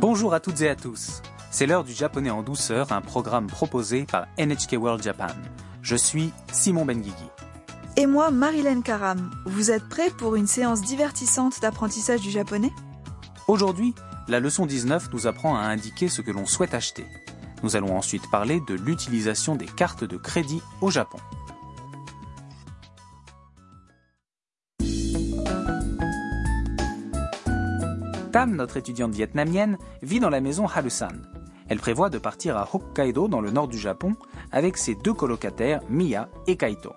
Bonjour à toutes et à tous. C'est l'heure du japonais en douceur, un programme proposé par NHK World Japan. Je suis Simon Benguigui. Et moi, Marilyn Karam. Vous êtes prêts pour une séance divertissante d'apprentissage du japonais? Aujourd'hui, la leçon 19 nous apprend à indiquer ce que l'on souhaite acheter. Nous allons ensuite parler de l'utilisation des cartes de crédit au Japon. Tam, notre étudiante vietnamienne, vit dans la maison Harusan. Elle prévoit de partir à Hokkaido dans le nord du Japon avec ses deux colocataires Mia et Kaito.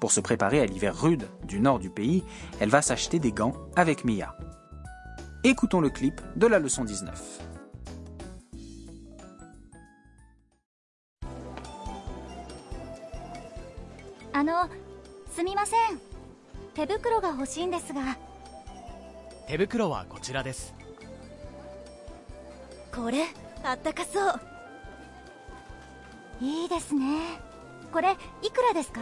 Pour se préparer à l'hiver rude du nord du pays, elle va s'acheter des gants avec Mia. Écoutons le clip de la leçon 19. あのすみません手袋が欲しいんですが 手袋はこちらです。これあったかそう。いいですね。これいくらですか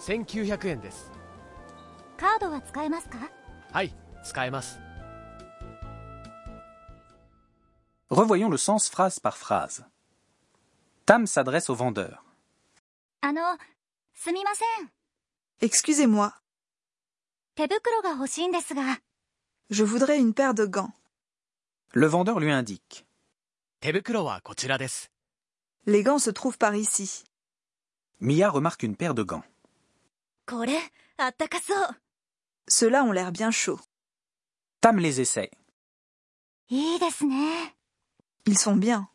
？1900円です。カードは使えますか？はい使えます。Revoyons le sens phrase par phrase. Tam s'adresse au vendeur. あのすみません。Excusez-moi, 手袋が欲しいんですが Je voudrais une paire de gants. Le vendeur lui indique. Les gants se trouvent par ici. Mia remarque une paire de gants. Ceux-là ont l'air bien chauds. Tam les essaie. Ils sont bien.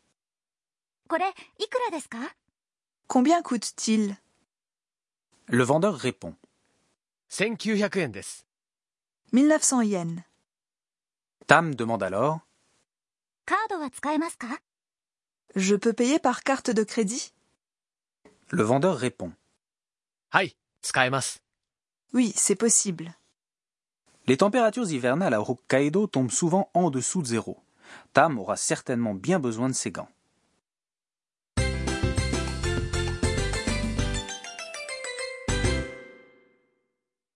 Combien coûtent-ils Le vendeur répond. 1900 yens. Tam demande alors Je peux payer par carte de crédit? Le vendeur répond Oui, c'est possible. Les températures hivernales à Hokkaido tombent souvent en dessous de zéro. Tam aura certainement bien besoin de ses gants.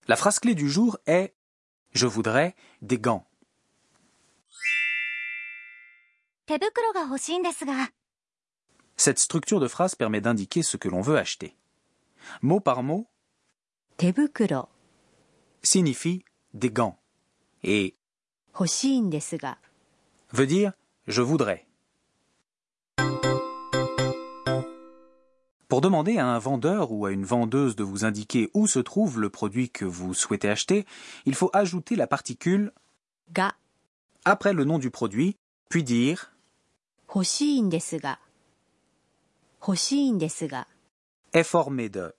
La phrase clé du jour est Je voudrais des gants. Cette structure de phrase permet d'indiquer ce que l'on veut acheter. Mot par mot, tebukuro. Signifie des gants. Et veut dire je voudrais. Pour demander à un vendeur ou à une vendeuse de vous indiquer où se trouve le produit que vous souhaitez acheter, il faut ajouter la particule ga. après le nom du produit, puis dire 欲しいんですが欲しいんですが est formé de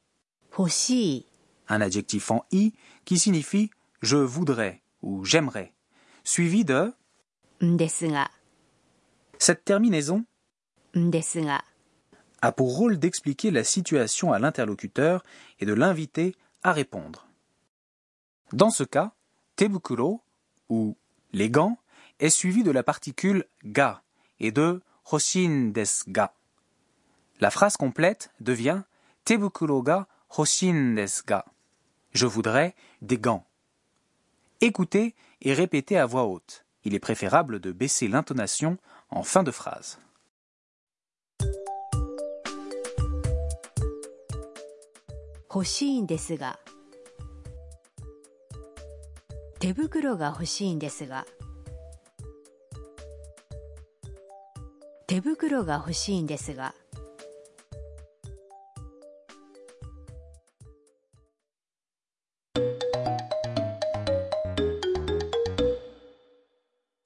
欲しい un adjectif en i qui signifie je voudrais ou j'aimerais, suivi de んですが cette terminaison んですが a pour rôle d'expliquer la situation à l'interlocuteur et de l'inviter à répondre. Dans ce cas, tebukuro ou les gants est suivi de la particule ga et de hoshin desu ga. La phrase complète devient tebukuro ga hoshin desu ga. Je voudrais des gants. Écoutez et répétez à voix haute. Il est préférable de baisser l'intonation en fin de phrase. 欲しいんですが手袋が欲しいんですが 手袋が欲しいんですが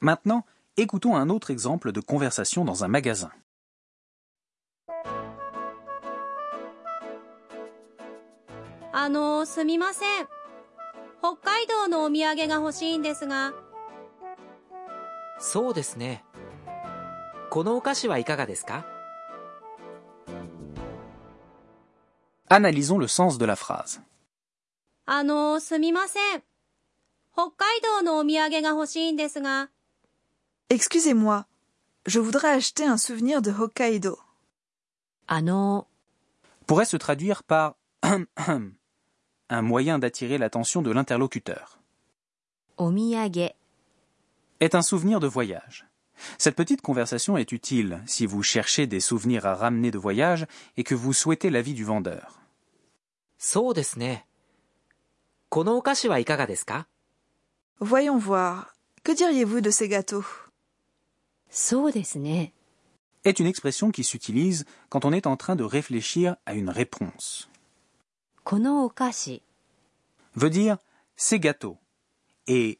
Maintenant, écoutons un autre exemple de conversation dans un magasin. あのすみません北海道のお土産が欲しいんですがそうですね このお菓子はいかがですか Analysons le sens de la phrase. あのすみません北海道のお土産が欲しいんですが Excusez-moi, je voudrais acheter un souvenir de Hokkaido. あの pourrait se traduire par un moyen d'attirer l'attention de l'interlocuteur. お土産 Est un souvenir de voyage. Cette petite conversation est utile si vous cherchez des souvenirs à ramener de voyage et que vous souhaitez l'avis du vendeur. Voyons voir. Que diriez-vous de ces gâteaux? est une expression qui s'utilise quand on est en train de réfléchir à une réponse. Veut dire ces gâteaux et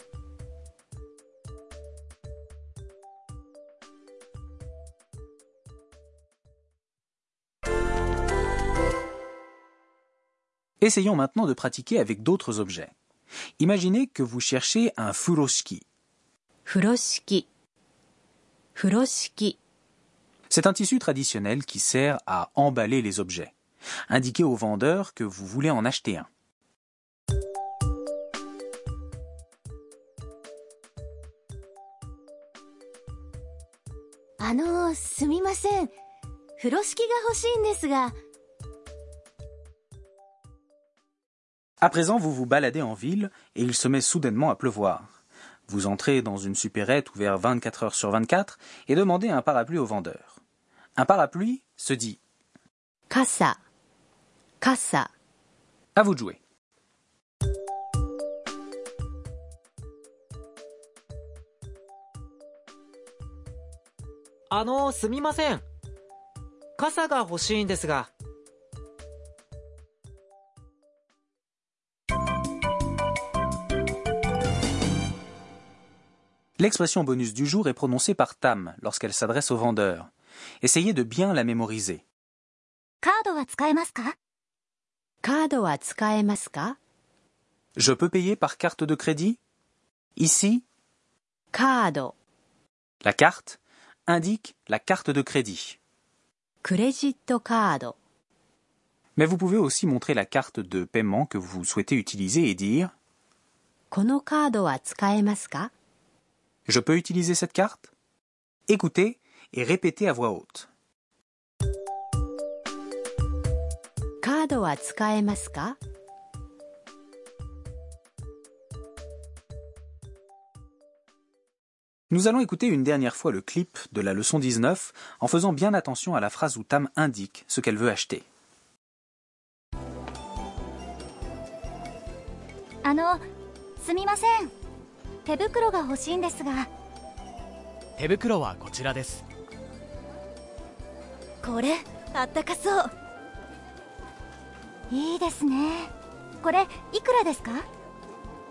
Essayons maintenant de pratiquer avec d'autres objets. Imaginez que vous cherchez un furoshiki. 風呂敷。風呂敷。 C'est un tissu traditionnel qui sert à emballer les objets. Indiquez au vendeur que vous voulez en acheter un. あのすみません風呂敷が欲しいんですが À présent, vous vous baladez en ville et il se met soudainement à pleuvoir. Vous entrez dans une supérette ouverte 24 heures sur 24 et demandez un parapluie au vendeur. Un parapluie se dit 傘。傘。 à vous de jouer. あの、すみません。傘が欲しいんですが。 L'expression bonus du jour est prononcée par Tam lorsqu'elle s'adresse au vendeur. Essayez de bien la mémoriser. Je peux payer par carte de crédit? Ici, la carte indique la carte de crédit. Mais vous pouvez aussi montrer la carte de paiement que vous souhaitez utiliser et dire. Je peux utiliser cette carte Écoutez et répétez à voix haute. カードは使えますか Nous allons écouter une dernière fois le clip de la leçon 19 en faisant bien attention à la phrase où Tam indique ce qu'elle veut acheter. あのすみません 手袋が欲しいんですが。手袋はこちらです。これあったかそう。いいですね。これいくらですか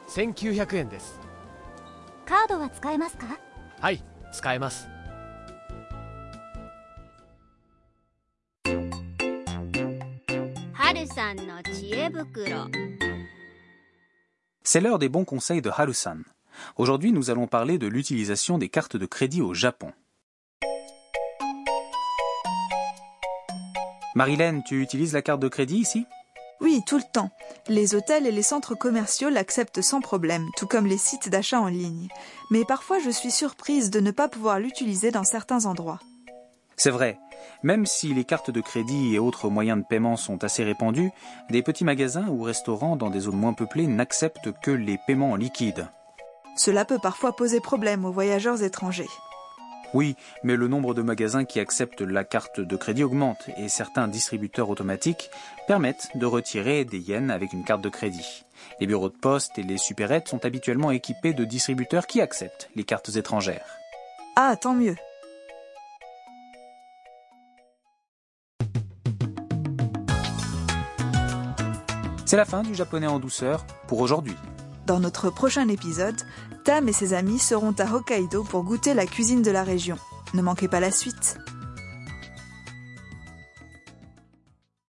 ？1900円です。カードは使えますか？はい使えます。はるさんの知恵袋。C'est l'heure des bons conseils de Harusan. Aujourd'hui, nous allons parler de l'utilisation des cartes de crédit au Japon. Marilène, tu utilises la carte de crédit ici? Oui, tout le temps. Les hôtels et les centres commerciaux l'acceptent sans problème, tout comme les sites d'achat en ligne. Mais parfois je suis surprise de ne pas pouvoir l'utiliser dans certains endroits. C'est vrai. Même si les cartes de crédit et autres moyens de paiement sont assez répandus, des petits magasins ou restaurants dans des zones moins peuplées n'acceptent que les paiements en liquide. Cela peut parfois poser problème aux voyageurs étrangers. Oui, mais le nombre de magasins qui acceptent la carte de crédit augmente et certains distributeurs automatiques permettent de retirer des yens avec une carte de crédit. Les bureaux de poste et les supérettes sont habituellement équipés de distributeurs qui acceptent les cartes étrangères. Ah, tant mieux. C'est la fin du japonais en douceur pour aujourd'hui. Dans notre prochain épisode, Tam et ses amis seront à Hokkaido pour goûter la cuisine de la région. Ne manquez pas la suite.